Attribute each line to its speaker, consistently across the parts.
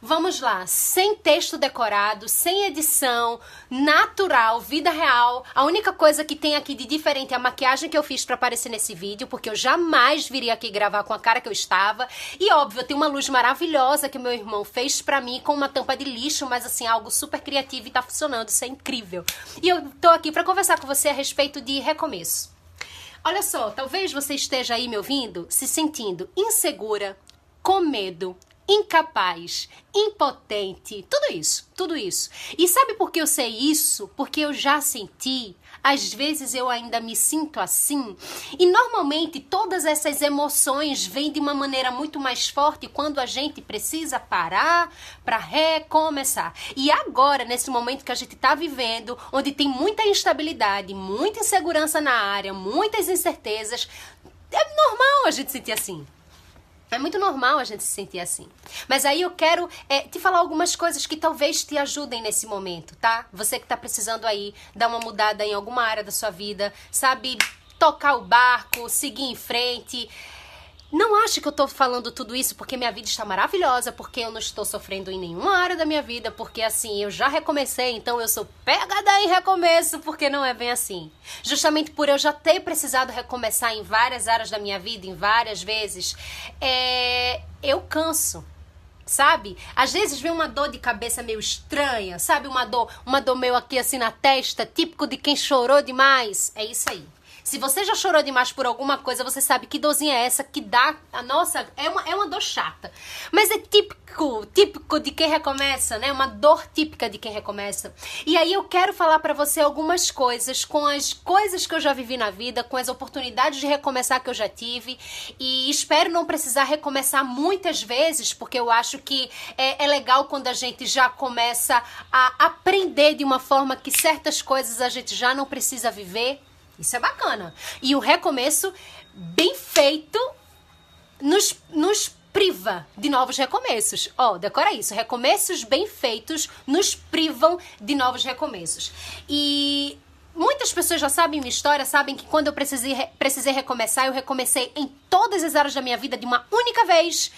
Speaker 1: Vamos lá, sem texto decorado, sem edição, natural, vida real. A única coisa que tem aqui de diferente é a maquiagem que eu fiz para aparecer nesse vídeo, porque eu jamais viria aqui gravar com a cara que eu estava. E óbvio, tem uma luz maravilhosa que meu irmão fez para mim com uma tampa de lixo, mas assim, algo super criativo e tá funcionando, isso é incrível. E eu tô aqui para conversar com você a respeito de recomeço. Olha só, talvez você esteja aí me ouvindo se sentindo insegura, com medo, incapaz, impotente, tudo isso, tudo isso. E sabe por que eu sei isso? Porque eu já senti, às vezes eu ainda me sinto assim, e normalmente todas essas emoções vêm de uma maneira muito mais forte quando a gente precisa parar para recomeçar. E agora, nesse momento que a gente está vivendo, onde tem muita instabilidade, muita insegurança na área, muitas incertezas, é normal a gente sentir assim. É muito normal a gente se sentir assim. Mas aí eu quero é, te falar algumas coisas que talvez te ajudem nesse momento, tá? Você que tá precisando aí dar uma mudada em alguma área da sua vida, sabe? Tocar o barco, seguir em frente. Não ache que eu tô falando tudo isso porque minha vida está maravilhosa, porque eu não estou sofrendo em nenhuma área da minha vida, porque assim, eu já recomecei, então eu sou pegada em recomeço, porque não é bem assim. Justamente por eu já ter precisado recomeçar em várias áreas da minha vida, em várias vezes, é... eu canso sabe? Às vezes vem uma dor de cabeça meio estranha, sabe? Uma dor, uma dor meio aqui assim na testa, típico de quem chorou demais. É isso aí. Se você já chorou demais por alguma coisa, você sabe que dorzinha é essa que dá. A nossa, é uma, é uma dor chata. Mas é típico, típico de quem recomeça, né? Uma dor típica de quem recomeça. E aí eu quero falar para você algumas coisas com as coisas que eu já vivi na vida, com as oportunidades de recomeçar que eu já tive. E espero não precisar recomeçar muitas vezes, porque eu acho que é, é legal quando a gente já começa a aprender de uma forma que certas coisas a gente já não precisa viver. Isso é bacana. E o recomeço bem feito nos, nos priva de novos recomeços. Ó, oh, decora isso. Recomeços bem feitos nos privam de novos recomeços. E muitas pessoas já sabem minha história, sabem que quando eu precisei, precisei recomeçar, eu recomecei em todas as áreas da minha vida de uma única vez.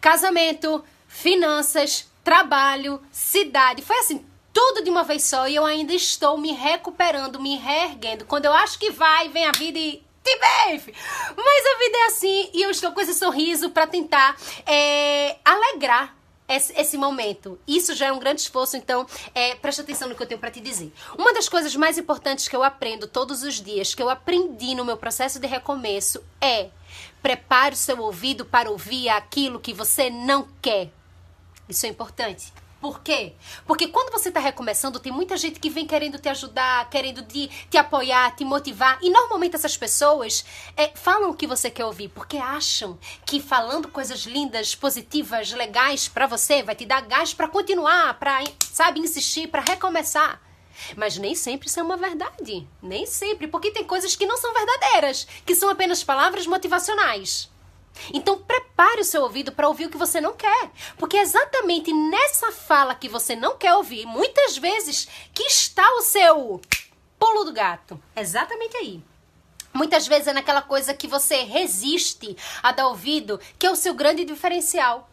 Speaker 1: Casamento, finanças, trabalho, cidade. Foi assim, tudo de uma vez só e eu ainda estou me recuperando, me reerguendo. Quando eu acho que vai, vem a vida e te bem, Mas a vida é assim e eu estou com esse sorriso para tentar é, alegrar esse, esse, momento. Isso já é um grande esforço, então é, preste atenção no que eu tenho para te dizer. Uma das coisas mais importantes que eu aprendo todos os dias, que eu aprendi no meu processo de recomeço, é prepare o seu ouvido para ouvir aquilo que você não quer. Isso é importante. Por quê? Porque quando você está recomeçando, tem muita gente que vem querendo te ajudar, querendo te, te apoiar, te motivar. E normalmente essas pessoas é, falam o que você quer ouvir, porque acham que falando coisas lindas, positivas, legais para você, vai te dar gás para continuar, para, sabe, insistir, para recomeçar. Mas nem sempre isso é uma verdade. Nem sempre, porque tem coisas que não são verdadeiras, que são apenas palavras motivacionais. Então prepare o seu ouvido para ouvir o que você não quer, porque é exatamente nessa fala que você não quer ouvir, muitas vezes, que está o seu pulo do gato. Exatamente aí. Muitas vezes é naquela coisa que você resiste a dar ouvido, que é o seu grande diferencial.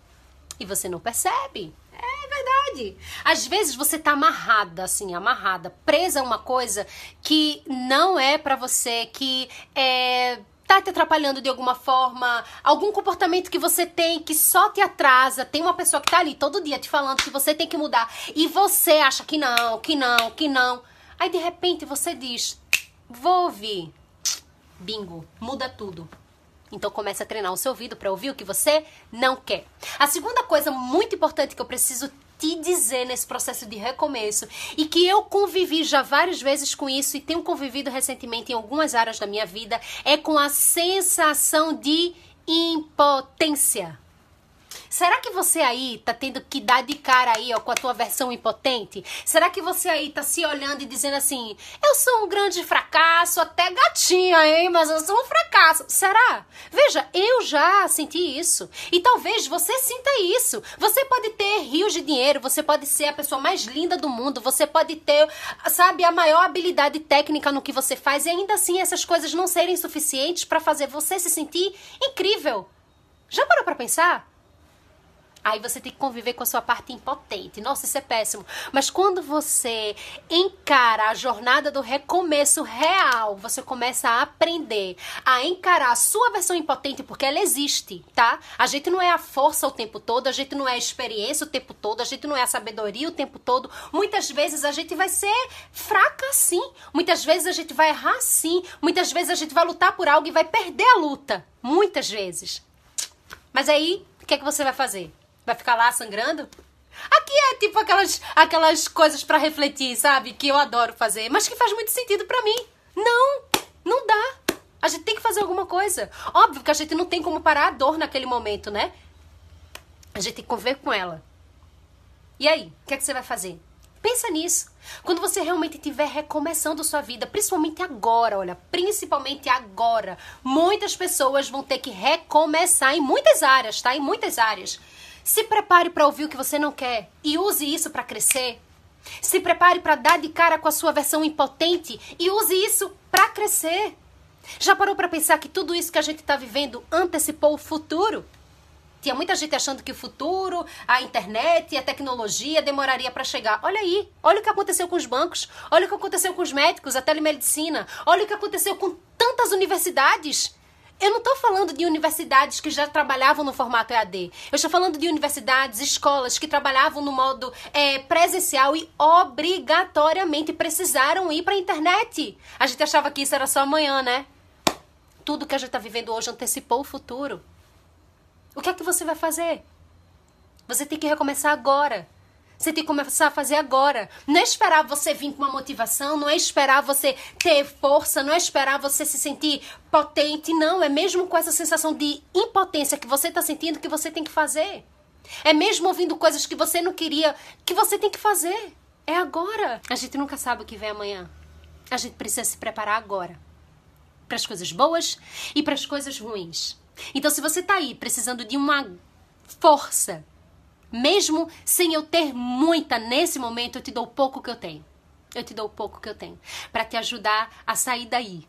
Speaker 1: E você não percebe. É verdade. Às vezes você tá amarrada, assim, amarrada, presa a uma coisa que não é para você, que é tá te atrapalhando de alguma forma, algum comportamento que você tem que só te atrasa, tem uma pessoa que tá ali todo dia te falando que você tem que mudar e você acha que não, que não, que não. Aí de repente você diz: "Vou ouvir". Bingo, muda tudo. Então comece a treinar o seu ouvido para ouvir o que você não quer. A segunda coisa muito importante que eu preciso te dizer nesse processo de recomeço e que eu convivi já várias vezes com isso e tenho convivido recentemente em algumas áreas da minha vida é com a sensação de impotência. Será que você aí tá tendo que dar de cara aí, ó, com a tua versão impotente? Será que você aí tá se olhando e dizendo assim: "Eu sou um grande fracasso, até gatinha, hein, mas eu sou um fracasso". Será? Veja, eu já senti isso. E talvez você sinta isso. Você pode ter rios de dinheiro, você pode ser a pessoa mais linda do mundo, você pode ter, sabe, a maior habilidade técnica no que você faz e ainda assim essas coisas não serem suficientes para fazer você se sentir incrível. Já parou para pensar? Aí você tem que conviver com a sua parte impotente. Nossa, isso é péssimo. Mas quando você encara a jornada do recomeço real, você começa a aprender a encarar a sua versão impotente, porque ela existe, tá? A gente não é a força o tempo todo, a gente não é a experiência o tempo todo, a gente não é a sabedoria o tempo todo. Muitas vezes a gente vai ser fraca sim. Muitas vezes a gente vai errar sim. Muitas vezes a gente vai lutar por algo e vai perder a luta. Muitas vezes. Mas aí, o que é que você vai fazer? Vai ficar lá sangrando? Aqui é tipo aquelas, aquelas coisas para refletir, sabe? Que eu adoro fazer, mas que faz muito sentido para mim. Não, não dá. A gente tem que fazer alguma coisa. Óbvio que a gente não tem como parar a dor naquele momento, né? A gente tem que conviver com ela. E aí, o que é que você vai fazer? Pensa nisso. Quando você realmente estiver recomeçando sua vida, principalmente agora, olha, principalmente agora, muitas pessoas vão ter que recomeçar em muitas áreas, tá? Em muitas áreas. Se prepare para ouvir o que você não quer e use isso para crescer. Se prepare para dar de cara com a sua versão impotente e use isso para crescer. Já parou para pensar que tudo isso que a gente está vivendo antecipou o futuro? Tinha muita gente achando que o futuro, a internet a tecnologia demoraria para chegar. Olha aí, olha o que aconteceu com os bancos, olha o que aconteceu com os médicos, a telemedicina, olha o que aconteceu com tantas universidades. Eu não estou falando de universidades que já trabalhavam no formato EAD. Eu estou falando de universidades, escolas que trabalhavam no modo é, presencial e obrigatoriamente precisaram ir para a internet. A gente achava que isso era só amanhã, né? Tudo que a gente está vivendo hoje antecipou o futuro. O que é que você vai fazer? Você tem que recomeçar agora. Você tem que começar a fazer agora. Não é esperar você vir com uma motivação, não é esperar você ter força, não é esperar você se sentir potente, não. É mesmo com essa sensação de impotência que você está sentindo que você tem que fazer. É mesmo ouvindo coisas que você não queria, que você tem que fazer. É agora. A gente nunca sabe o que vem amanhã. A gente precisa se preparar agora. Para as coisas boas e para as coisas ruins. Então, se você está aí precisando de uma força, mesmo sem eu ter muita nesse momento, eu te dou o pouco que eu tenho. Eu te dou o pouco que eu tenho. Para te ajudar a sair daí.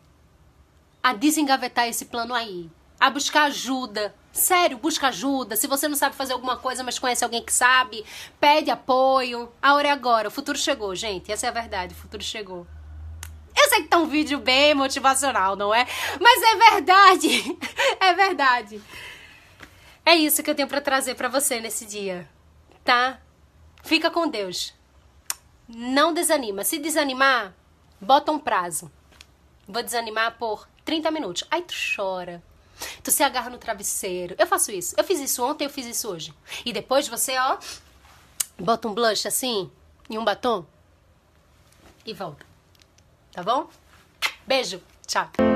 Speaker 1: A desengavetar esse plano aí. A buscar ajuda. Sério, busca ajuda. Se você não sabe fazer alguma coisa, mas conhece alguém que sabe, pede apoio. A hora é agora. O futuro chegou, gente. Essa é a verdade. O futuro chegou. Eu sei que tá um vídeo bem motivacional, não é? Mas é verdade. É verdade. É isso que eu tenho para trazer para você nesse dia, tá? Fica com Deus. Não desanima. Se desanimar, bota um prazo. Vou desanimar por 30 minutos. Aí tu chora. Tu se agarra no travesseiro. Eu faço isso. Eu fiz isso ontem, eu fiz isso hoje. E depois você, ó, bota um blush assim e um batom e volta. Tá bom? Beijo. Tchau.